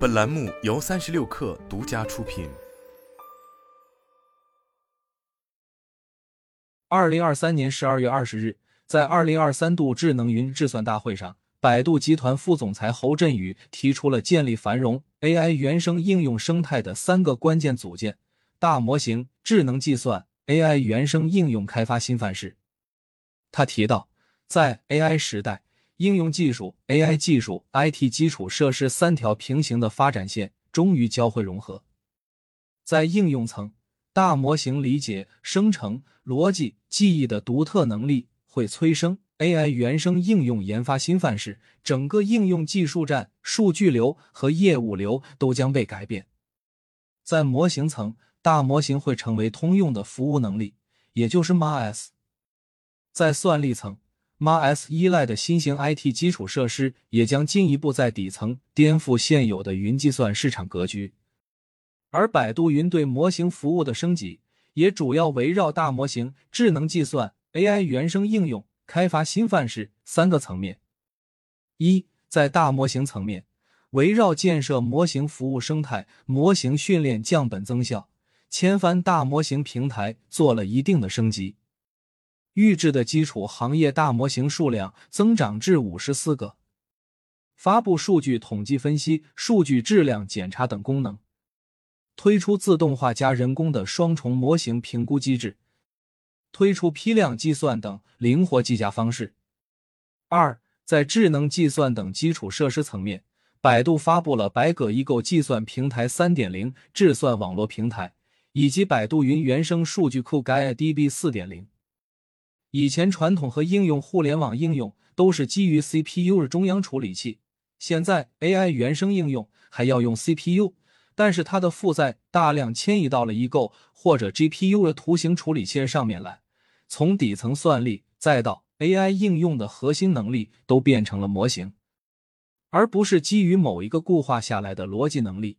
本栏目由三十六氪独家出品。二零二三年十二月二十日，在二零二三度智能云智算大会上，百度集团副总裁侯振宇提出了建立繁荣 AI 原生应用生态的三个关键组件：大模型、智能计算、AI 原生应用开发新范式。他提到，在 AI 时代。应用技术、AI 技术、IT 基础设施三条平行的发展线终于交汇融合。在应用层，大模型理解、生成、逻辑、记忆的独特能力会催生 AI 原生应用研发新范式，整个应用技术站、数据流和业务流都将被改变。在模型层，大模型会成为通用的服务能力，也就是 MaaS。在算力层。MaaS 依赖的新型 IT 基础设施也将进一步在底层颠覆现有的云计算市场格局，而百度云对模型服务的升级也主要围绕大模型、智能计算、AI 原生应用开发新范式三个层面。一，在大模型层面，围绕建设模型服务生态、模型训练降本增效，千帆大模型平台做了一定的升级。预制的基础行业大模型数量增长至五十四个，发布数据统计分析、数据质量检查等功能，推出自动化加人工的双重模型评估机制，推出批量计算等灵活计价方式。二，在智能计算等基础设施层面，百度发布了百舸异构计算平台三点零智算网络平台，以及百度云原生数据库 GaiaDB 四点零。以前传统和应用互联网应用都是基于 CPU 的中央处理器，现在 AI 原生应用还要用 CPU，但是它的负载大量迁移到了异构或者 GPU 的图形处理器上面来，从底层算力再到 AI 应用的核心能力都变成了模型，而不是基于某一个固化下来的逻辑能力。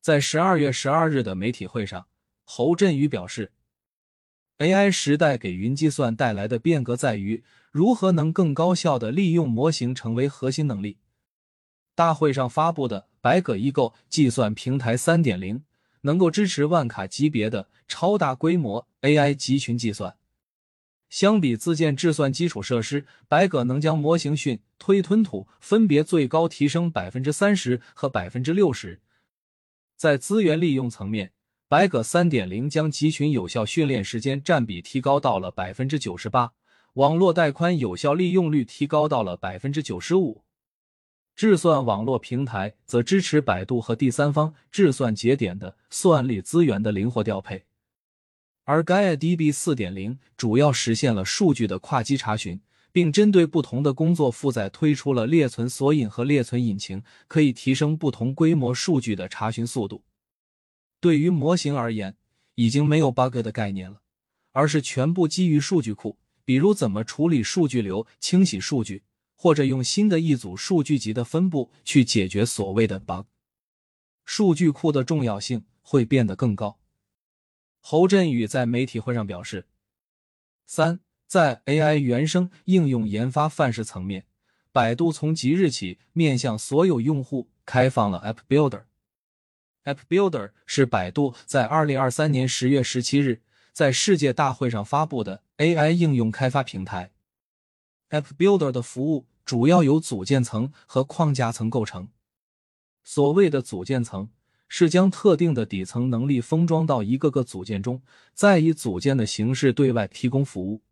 在十二月十二日的媒体会上，侯振宇表示。AI 时代给云计算带来的变革在于如何能更高效的利用模型成为核心能力。大会上发布的百舸易构计算平台三点零能够支持万卡级别的超大规模 AI 集群计算。相比自建智算基础设施，百舸能将模型训、推、吞吐分别最高提升百分之三十和百分之六十。在资源利用层面。百舸三点零将集群有效训练时间占比提高到了百分之九十八，网络带宽有效利用率提高到了百分之九十五。智算网络平台则支持百度和第三方智算节点的算力资源的灵活调配，而 GaiaDB 四点零主要实现了数据的跨机查询，并针对不同的工作负载推出了列存索引和列存引擎，可以提升不同规模数据的查询速度。对于模型而言，已经没有 bug 的概念了，而是全部基于数据库，比如怎么处理数据流、清洗数据，或者用新的一组数据集的分布去解决所谓的 bug。数据库的重要性会变得更高。侯振宇在媒体会上表示：三，在 AI 原生应用研发范式层面，百度从即日起面向所有用户开放了 App Builder。App Builder 是百度在二零二三年十月十七日在世界大会上发布的 AI 应用开发平台。App Builder 的服务主要由组件层和框架层构成。所谓的组件层是将特定的底层能力封装到一个个组件中，再以组件的形式对外提供服务。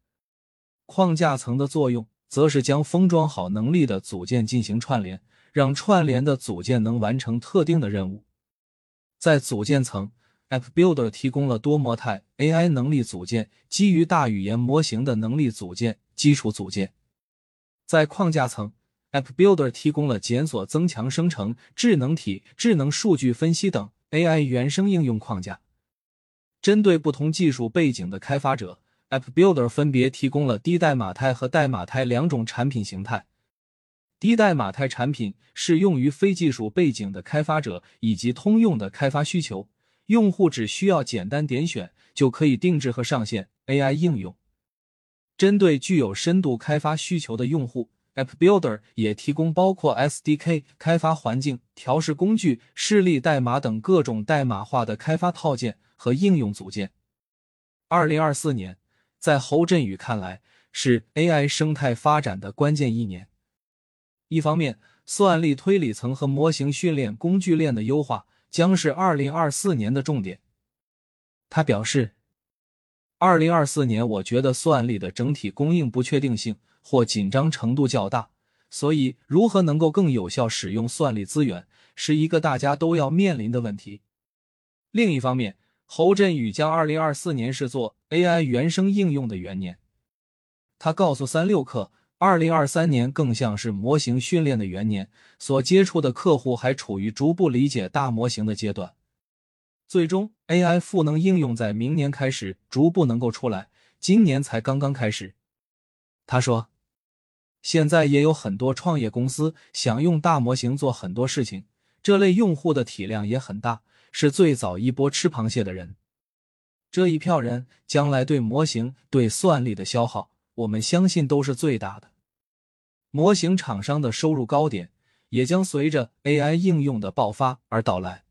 框架层的作用则是将封装好能力的组件进行串联，让串联的组件能完成特定的任务。在组件层，App Builder 提供了多模态 AI 能力组件、基于大语言模型的能力组件、基础组件；在框架层，App Builder 提供了检索、增强生成、智能体、智能数据分析等 AI 原生应用框架。针对不同技术背景的开发者，App Builder 分别提供了低代码态和代码态两种产品形态。低代码态产品适用于非技术背景的开发者以及通用的开发需求，用户只需要简单点选就可以定制和上线 AI 应用。针对具有深度开发需求的用户 App Builder 也提供包括 SDK 开发环境、调试工具、示例代码等各种代码化的开发套件和应用组件。二零二四年，在侯振宇看来，是 AI 生态发展的关键一年。一方面，算力推理层和模型训练工具链的优化将是二零二四年的重点。他表示，二零二四年我觉得算力的整体供应不确定性或紧张程度较大，所以如何能够更有效使用算力资源，是一个大家都要面临的问题。另一方面，侯振宇将二零二四年视作 AI 原生应用的元年。他告诉三六氪，二零二三年更像是模型训练的元年，所接触的客户还处于逐步理解大模型的阶段。最终，AI 赋能应用在明年开始逐步能够出来，今年才刚刚开始。他说，现在也有很多创业公司想用大模型做很多事情，这类用户的体量也很大，是最早一波吃螃蟹的人。这一票人将来对模型、对算力的消耗，我们相信都是最大的。模型厂商的收入高点也将随着 AI 应用的爆发而到来。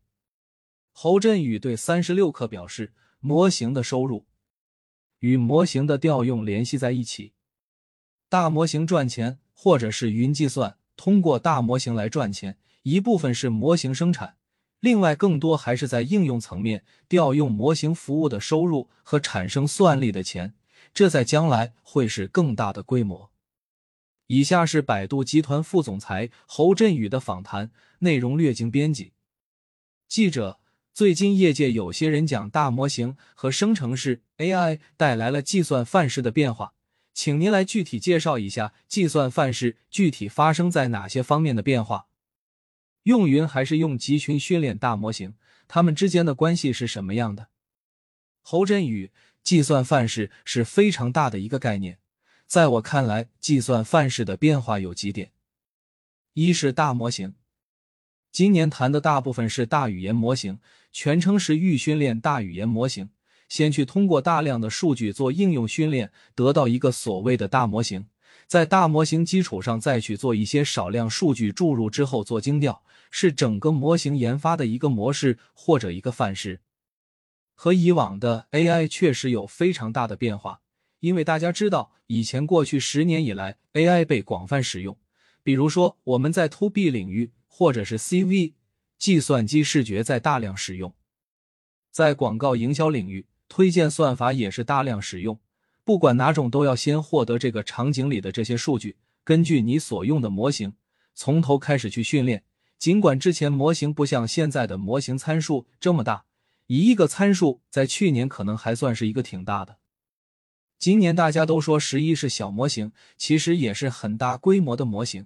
侯振宇对三十六氪表示，模型的收入与模型的调用联系在一起。大模型赚钱，或者是云计算通过大模型来赚钱，一部分是模型生产，另外更多还是在应用层面调用模型服务的收入和产生算力的钱，这在将来会是更大的规模。以下是百度集团副总裁侯振宇的访谈内容，略经编辑。记者。最近业界有些人讲大模型和生成式 AI 带来了计算范式的变化，请您来具体介绍一下计算范式具体发生在哪些方面的变化？用云还是用集群训练大模型？它们之间的关系是什么样的？侯振宇，计算范式是非常大的一个概念，在我看来，计算范式的变化有几点：一是大模型。今年谈的大部分是大语言模型，全称是预训练大语言模型。先去通过大量的数据做应用训练，得到一个所谓的大模型，在大模型基础上再去做一些少量数据注入之后做精调，是整个模型研发的一个模式或者一个范式。和以往的 AI 确实有非常大的变化，因为大家知道，以前过去十年以来，AI 被广泛使用，比如说我们在 To B 领域。或者是 CV 计算机视觉在大量使用，在广告营销领域，推荐算法也是大量使用。不管哪种，都要先获得这个场景里的这些数据，根据你所用的模型，从头开始去训练。尽管之前模型不像现在的模型参数这么大，一亿个参数在去年可能还算是一个挺大的。今年大家都说十一是小模型，其实也是很大规模的模型。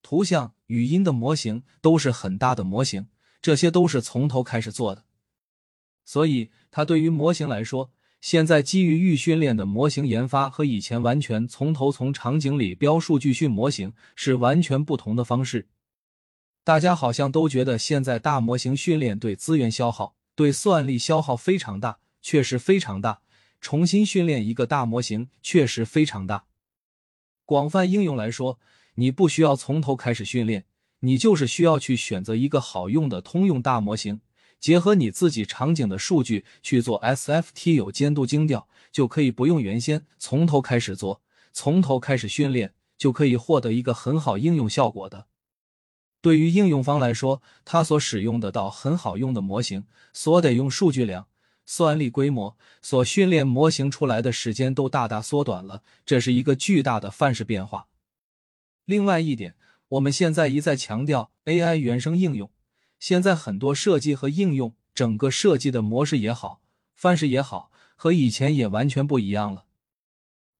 图像、语音的模型都是很大的模型，这些都是从头开始做的。所以，它对于模型来说，现在基于预训练的模型研发和以前完全从头从场景里标数据训模型是完全不同的方式。大家好像都觉得现在大模型训练对资源消耗、对算力消耗非常大，确实非常大。重新训练一个大模型确实非常大。广泛应用来说。你不需要从头开始训练，你就是需要去选择一个好用的通用大模型，结合你自己场景的数据去做 SFT 有监督精调，就可以不用原先从头开始做，从头开始训练，就可以获得一个很好应用效果的。对于应用方来说，他所使用得到很好用的模型，所得用数据量、算力规模，所训练模型出来的时间都大大缩短了，这是一个巨大的范式变化。另外一点，我们现在一再强调 AI 原生应用。现在很多设计和应用，整个设计的模式也好，范式也好，和以前也完全不一样了。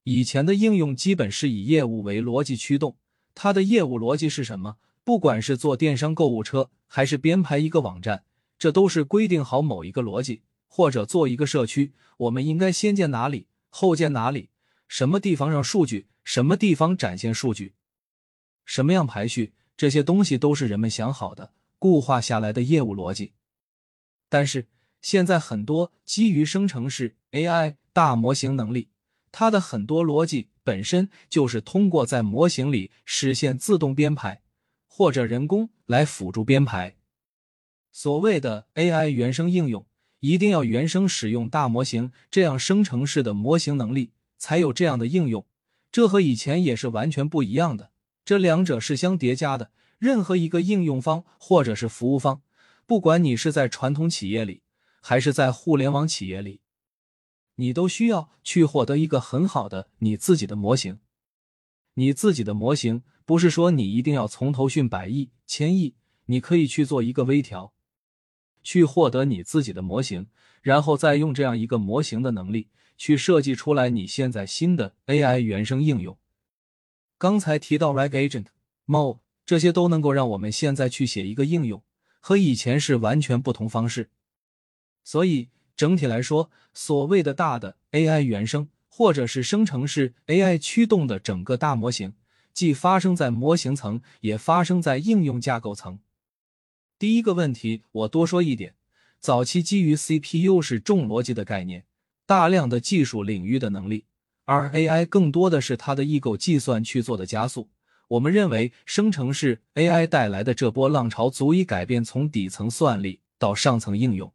以前的应用基本是以业务为逻辑驱动，它的业务逻辑是什么？不管是做电商购物车，还是编排一个网站，这都是规定好某一个逻辑，或者做一个社区，我们应该先建哪里，后建哪里，什么地方让数据，什么地方展现数据。什么样排序，这些东西都是人们想好的、固化下来的业务逻辑。但是现在很多基于生成式 AI 大模型能力，它的很多逻辑本身就是通过在模型里实现自动编排或者人工来辅助编排。所谓的 AI 原生应用，一定要原生使用大模型这样生成式的模型能力，才有这样的应用。这和以前也是完全不一样的，这两者是相叠加的。任何一个应用方或者是服务方，不管你是在传统企业里，还是在互联网企业里，你都需要去获得一个很好的你自己的模型。你自己的模型不是说你一定要从头训百亿、千亿，你可以去做一个微调，去获得你自己的模型，然后再用这样一个模型的能力。去设计出来你现在新的 AI 原生应用。刚才提到 RAG Agent、Mo 这些都能够让我们现在去写一个应用，和以前是完全不同方式。所以整体来说，所谓的大的 AI 原生或者是生成式 AI 驱动的整个大模型，既发生在模型层，也发生在应用架构层。第一个问题，我多说一点：早期基于 CPU 是重逻辑的概念。大量的技术领域的能力，而 AI 更多的是它的异构计算去做的加速。我们认为，生成式 AI 带来的这波浪潮足以改变从底层算力到上层应用。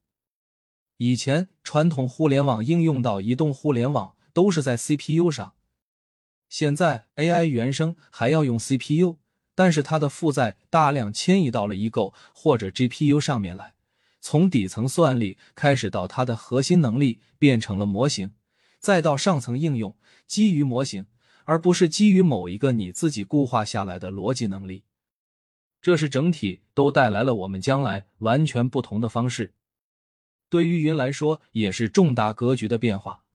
以前传统互联网应用到移动互联网都是在 CPU 上，现在 AI 原生还要用 CPU，但是它的负载大量迁移到了异构或者 GPU 上面来。从底层算力开始，到它的核心能力变成了模型，再到上层应用，基于模型，而不是基于某一个你自己固化下来的逻辑能力。这是整体都带来了我们将来完全不同的方式。对于云来说，也是重大格局的变化。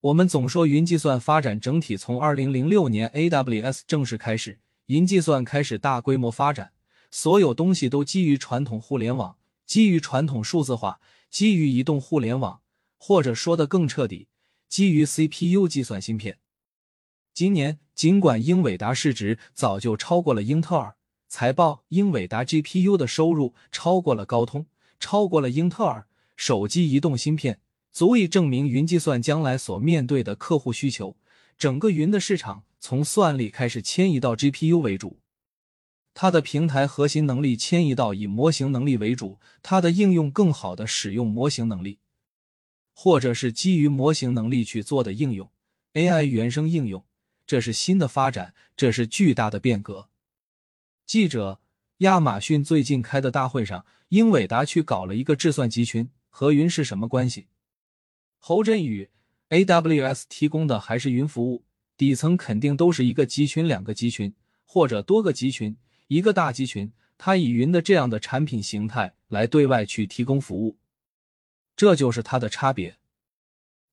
我们总说云计算发展整体从二零零六年 AWS 正式开始，云计算开始大规模发展，所有东西都基于传统互联网。基于传统数字化，基于移动互联网，或者说的更彻底，基于 CPU 计算芯片。今年，尽管英伟达市值早就超过了英特尔，财报英伟达 GPU 的收入超过了高通，超过了英特尔，手机移动芯片足以证明云计算将来所面对的客户需求。整个云的市场从算力开始迁移到 GPU 为主。它的平台核心能力迁移到以模型能力为主，它的应用更好的使用模型能力，或者是基于模型能力去做的应用，AI 原生应用，这是新的发展，这是巨大的变革。记者，亚马逊最近开的大会上，英伟达去搞了一个计算集群，和云是什么关系？侯振宇，AWS 提供的还是云服务，底层肯定都是一个集群、两个集群或者多个集群。一个大集群，它以云的这样的产品形态来对外去提供服务，这就是它的差别。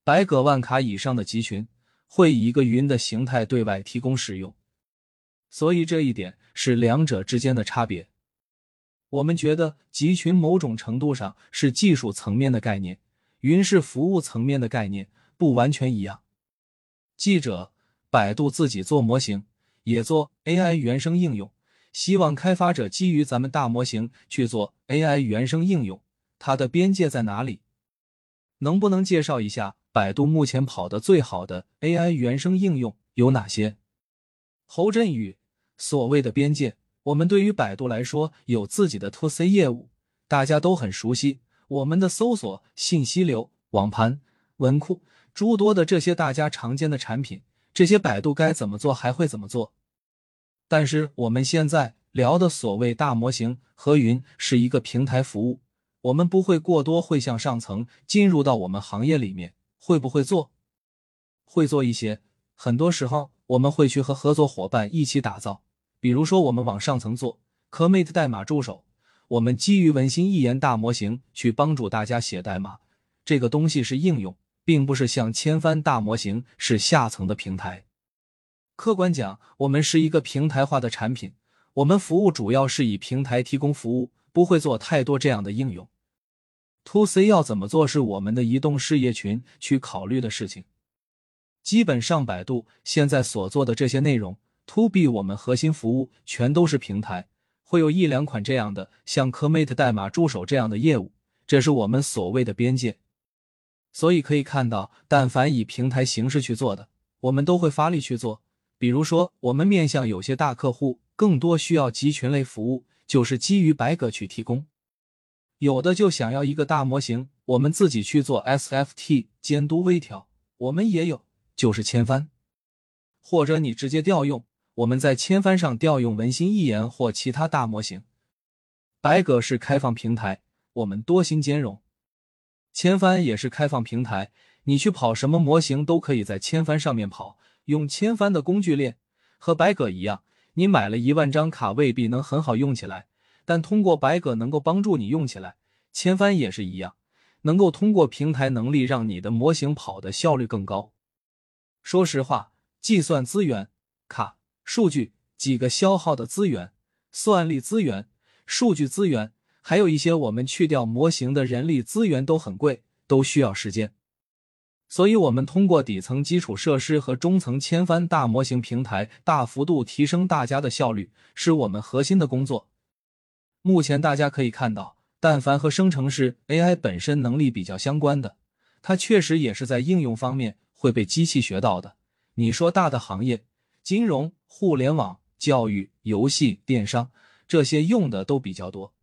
百个万卡以上的集群会以一个云的形态对外提供使用，所以这一点是两者之间的差别。我们觉得集群某种程度上是技术层面的概念，云是服务层面的概念，不完全一样。记者，百度自己做模型，也做 AI 原生应用。希望开发者基于咱们大模型去做 AI 原生应用，它的边界在哪里？能不能介绍一下百度目前跑的最好的 AI 原生应用有哪些？侯振宇，所谓的边界，我们对于百度来说有自己的 To C 业务，大家都很熟悉，我们的搜索、信息流、网盘、文库诸多的这些大家常见的产品，这些百度该怎么做还会怎么做？但是我们现在聊的所谓大模型和云是一个平台服务，我们不会过多会向上层进入到我们行业里面，会不会做？会做一些。很多时候我们会去和合作伙伴一起打造，比如说我们往上层做 Commit 代码助手，我们基于文心一言大模型去帮助大家写代码，这个东西是应用，并不是像千帆大模型是下层的平台。客观讲，我们是一个平台化的产品，我们服务主要是以平台提供服务，不会做太多这样的应用。To C 要怎么做，是我们的移动事业群去考虑的事情。基本上，百度现在所做的这些内容，To B 我们核心服务全都是平台，会有一两款这样的，像 Commit 代码助手这样的业务，这是我们所谓的边界。所以可以看到，但凡以平台形式去做的，我们都会发力去做。比如说，我们面向有些大客户，更多需要集群类服务，就是基于白格去提供；有的就想要一个大模型，我们自己去做 SFT 监督微调，我们也有，就是千帆。或者你直接调用，我们在千帆上调用文心一言或其他大模型。白格是开放平台，我们多星兼容。千帆也是开放平台，你去跑什么模型都可以在千帆上面跑。用千帆的工具链和白鸽一样，你买了一万张卡未必能很好用起来，但通过白鸽能够帮助你用起来。千帆也是一样，能够通过平台能力让你的模型跑的效率更高。说实话，计算资源、卡、数据几个消耗的资源，算力资源、数据资源。还有一些我们去掉模型的人力资源都很贵，都需要时间，所以，我们通过底层基础设施和中层千帆大模型平台，大幅度提升大家的效率，是我们核心的工作。目前大家可以看到，但凡和生成式 AI 本身能力比较相关的，它确实也是在应用方面会被机器学到的。你说大的行业，金融、互联网、教育、游戏、电商这些用的都比较多。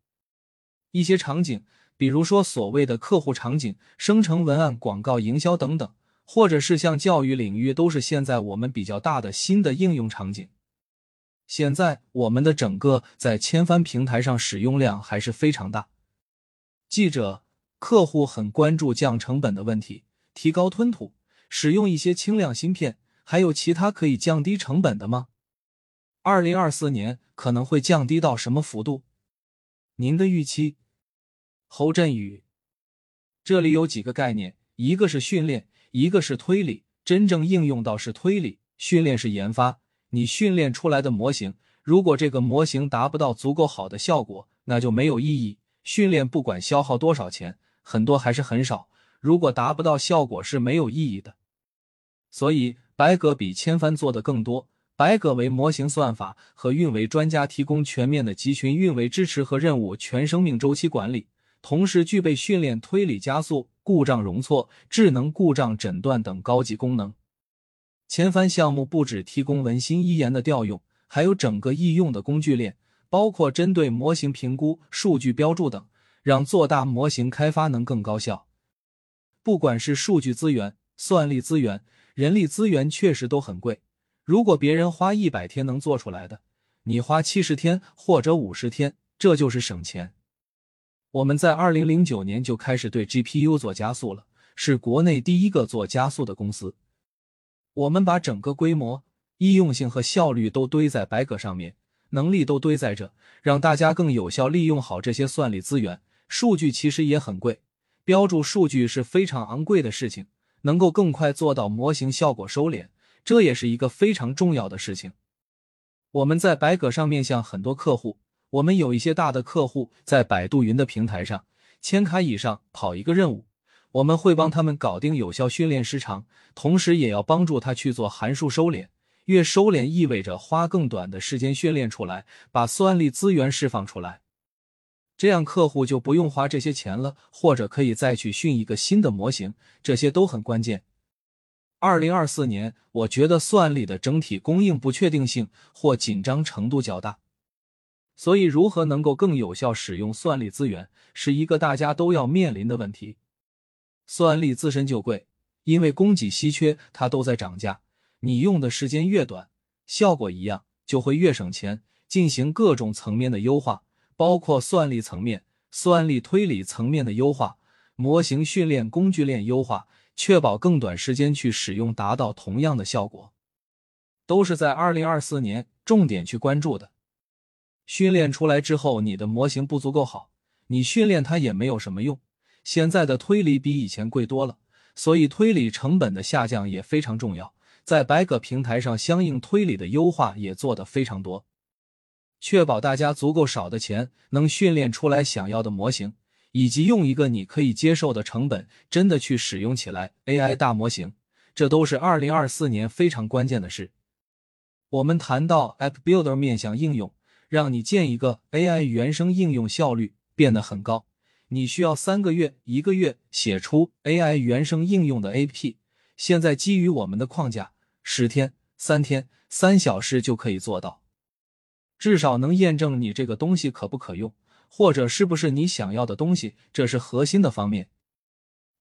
一些场景，比如说所谓的客户场景、生成文案、广告营销等等，或者是像教育领域，都是现在我们比较大的新的应用场景。现在我们的整个在千帆平台上使用量还是非常大。记者、客户很关注降成本的问题，提高吞吐，使用一些轻量芯片，还有其他可以降低成本的吗？二零二四年可能会降低到什么幅度？您的预期？侯振宇，这里有几个概念，一个是训练，一个是推理。真正应用到是推理，训练是研发。你训练出来的模型，如果这个模型达不到足够好的效果，那就没有意义。训练不管消耗多少钱，很多还是很少。如果达不到效果，是没有意义的。所以，白鸽比千帆做的更多。白鸽为模型算法和运维专家提供全面的集群运维支持和任务全生命周期管理。同时具备训练、推理、加速、故障容错、智能故障诊断等高级功能。前帆项目不止提供文心一言的调用，还有整个易用的工具链，包括针对模型评估、数据标注等，让做大模型开发能更高效。不管是数据资源、算力资源、人力资源，确实都很贵。如果别人花一百天能做出来的，你花七十天或者五十天，这就是省钱。我们在二零零九年就开始对 GPU 做加速了，是国内第一个做加速的公司。我们把整个规模、易用性和效率都堆在白格上面，能力都堆在这，让大家更有效利用好这些算力资源。数据其实也很贵，标注数据是非常昂贵的事情，能够更快做到模型效果收敛，这也是一个非常重要的事情。我们在白格上面向很多客户。我们有一些大的客户在百度云的平台上，千卡以上跑一个任务，我们会帮他们搞定有效训练时长，同时也要帮助他去做函数收敛。越收敛意味着花更短的时间训练出来，把算力资源释放出来，这样客户就不用花这些钱了，或者可以再去训一个新的模型，这些都很关键。二零二四年，我觉得算力的整体供应不确定性或紧张程度较大。所以，如何能够更有效使用算力资源，是一个大家都要面临的问题。算力自身就贵，因为供给稀缺，它都在涨价。你用的时间越短，效果一样，就会越省钱。进行各种层面的优化，包括算力层面、算力推理层面的优化、模型训练工具链优化，确保更短时间去使用，达到同样的效果，都是在二零二四年重点去关注的。训练出来之后，你的模型不足够好，你训练它也没有什么用。现在的推理比以前贵多了，所以推理成本的下降也非常重要。在白鸽平台上，相应推理的优化也做得非常多，确保大家足够少的钱能训练出来想要的模型，以及用一个你可以接受的成本，真的去使用起来 AI 大模型，这都是二零二四年非常关键的事。我们谈到 App Builder 面向应用。让你建一个 AI 原生应用效率变得很高，你需要三个月、一个月写出 AI 原生应用的 AP，现在基于我们的框架，十天、三天、三小时就可以做到，至少能验证你这个东西可不可用，或者是不是你想要的东西，这是核心的方面。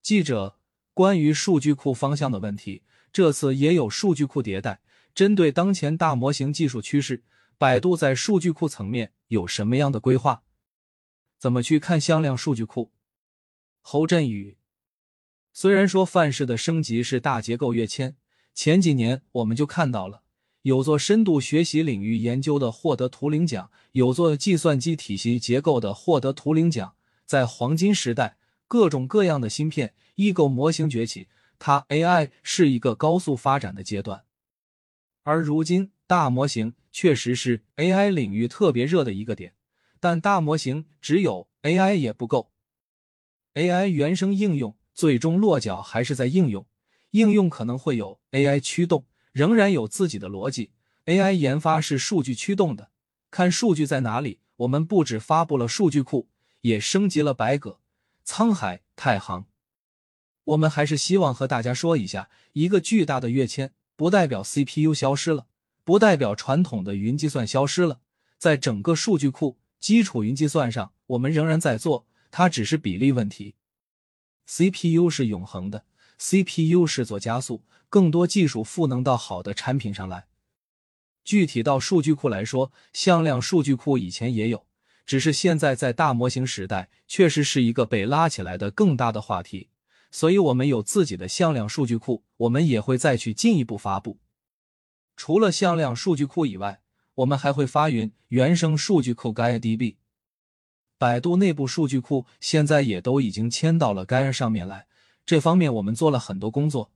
记者，关于数据库方向的问题，这次也有数据库迭代，针对当前大模型技术趋势，百度在数据库层面有什么样的规划？怎么去看向量数据库？侯振宇，虽然说范式的升级是大结构跃迁，前几年我们就看到了，有做深度学习领域研究的获得图灵奖，有做计算机体系结构的获得图灵奖。在黄金时代，各种各样的芯片、异构模型崛起，它 AI 是一个高速发展的阶段。而如今，大模型确实是 AI 领域特别热的一个点。但大模型只有 AI 也不够，AI 原生应用最终落脚还是在应用，应用可能会有 AI 驱动，仍然有自己的逻辑。AI 研发是数据驱动的，看数据在哪里。我们不止发布了数据库，也升级了百舸、沧海、太行。我们还是希望和大家说一下，一个巨大的跃迁，不代表 CPU 消失了，不代表传统的云计算消失了，在整个数据库。基础云计算上，我们仍然在做，它只是比例问题。CPU 是永恒的，CPU 是做加速，更多技术赋能到好的产品上来。具体到数据库来说，向量数据库以前也有，只是现在在大模型时代，确实是一个被拉起来的更大的话题。所以，我们有自己的向量数据库，我们也会再去进一步发布。除了向量数据库以外。我们还会发云原生数据库 GaiaDB，百度内部数据库现在也都已经迁到了 Gaia 上面来。这方面我们做了很多工作，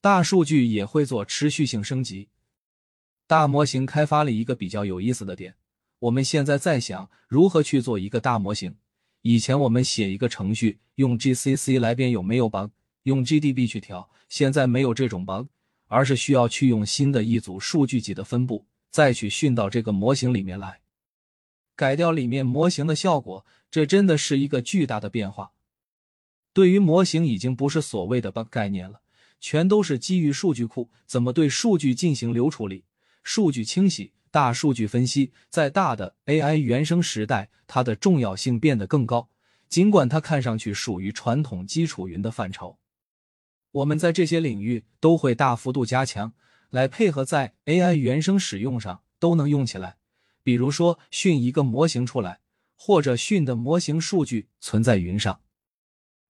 大数据也会做持续性升级。大模型开发了一个比较有意思的点，我们现在在想如何去做一个大模型。以前我们写一个程序用 GCC 来编有没有 bug，用 GDB 去调，现在没有这种 bug，而是需要去用新的一组数据集的分布。再去训到这个模型里面来，改掉里面模型的效果，这真的是一个巨大的变化。对于模型已经不是所谓的 bug 概念了，全都是基于数据库怎么对数据进行流处理、数据清洗、大数据分析。在大的 AI 原生时代，它的重要性变得更高。尽管它看上去属于传统基础云的范畴，我们在这些领域都会大幅度加强。来配合在 AI 原生使用上都能用起来，比如说训一个模型出来，或者训的模型数据存在云上，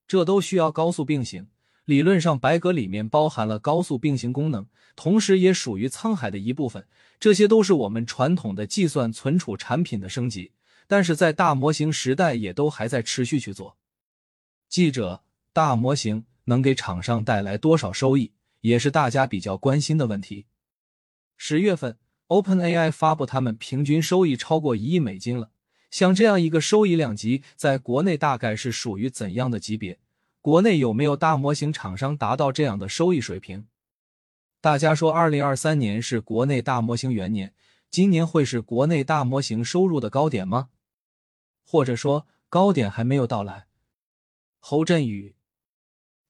这都需要高速并行。理论上，白格里面包含了高速并行功能，同时也属于沧海的一部分。这些都是我们传统的计算存储产品的升级，但是在大模型时代也都还在持续去做。记者，大模型能给厂商带来多少收益？也是大家比较关心的问题。十月份，OpenAI 发布他们平均收益超过一亿美金了。像这样一个收益量级，在国内大概是属于怎样的级别？国内有没有大模型厂商达到这样的收益水平？大家说，二零二三年是国内大模型元年，今年会是国内大模型收入的高点吗？或者说，高点还没有到来？侯振宇，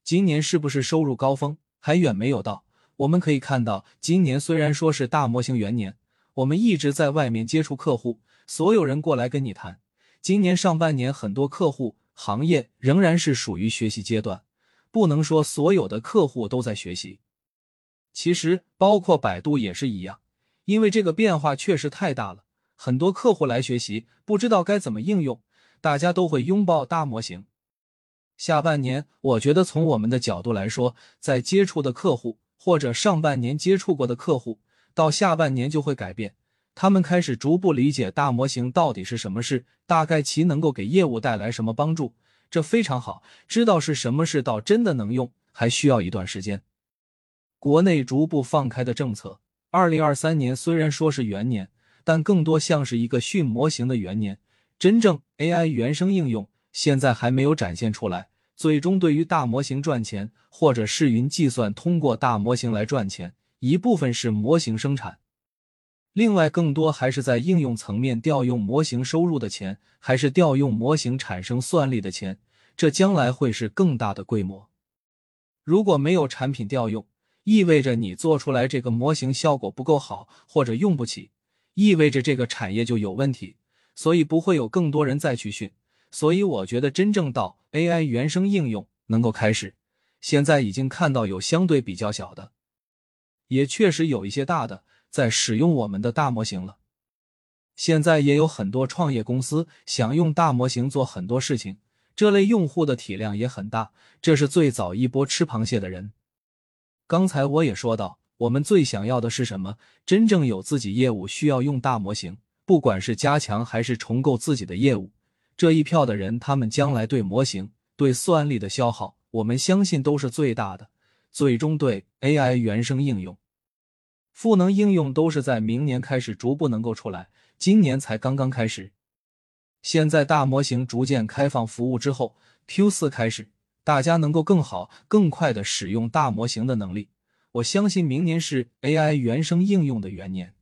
今年是不是收入高峰？还远没有到。我们可以看到，今年虽然说是大模型元年，我们一直在外面接触客户，所有人过来跟你谈。今年上半年，很多客户行业仍然是属于学习阶段，不能说所有的客户都在学习。其实，包括百度也是一样，因为这个变化确实太大了，很多客户来学习，不知道该怎么应用，大家都会拥抱大模型。下半年，我觉得从我们的角度来说，在接触的客户或者上半年接触过的客户，到下半年就会改变，他们开始逐步理解大模型到底是什么事，大概其能够给业务带来什么帮助，这非常好。知道是什么事到真的能用，还需要一段时间。国内逐步放开的政策，二零二三年虽然说是元年，但更多像是一个训模型的元年，真正 AI 原生应用。现在还没有展现出来，最终对于大模型赚钱，或者是云计算通过大模型来赚钱，一部分是模型生产，另外，更多还是在应用层面调用模型收入的钱，还是调用模型产生算力的钱，这将来会是更大的规模。如果没有产品调用，意味着你做出来这个模型效果不够好，或者用不起，意味着这个产业就有问题，所以不会有更多人再去训。所以，我觉得真正到 AI 原生应用能够开始，现在已经看到有相对比较小的，也确实有一些大的。在使用我们的大模型了，现在也有很多创业公司想用大模型做很多事情，这类用户的体量也很大，这是最早一波吃螃蟹的人。刚才我也说到，我们最想要的是什么？真正有自己业务需要用大模型，不管是加强还是重构自己的业务，这一票的人，他们将来对模型、对算力的消耗，我们相信都是最大的。最终对 AI 原生应用。赋能应用都是在明年开始逐步能够出来，今年才刚刚开始。现在大模型逐渐开放服务之后，Q 四开始，大家能够更好、更快的使用大模型的能力。我相信明年是 AI 原生应用的元年。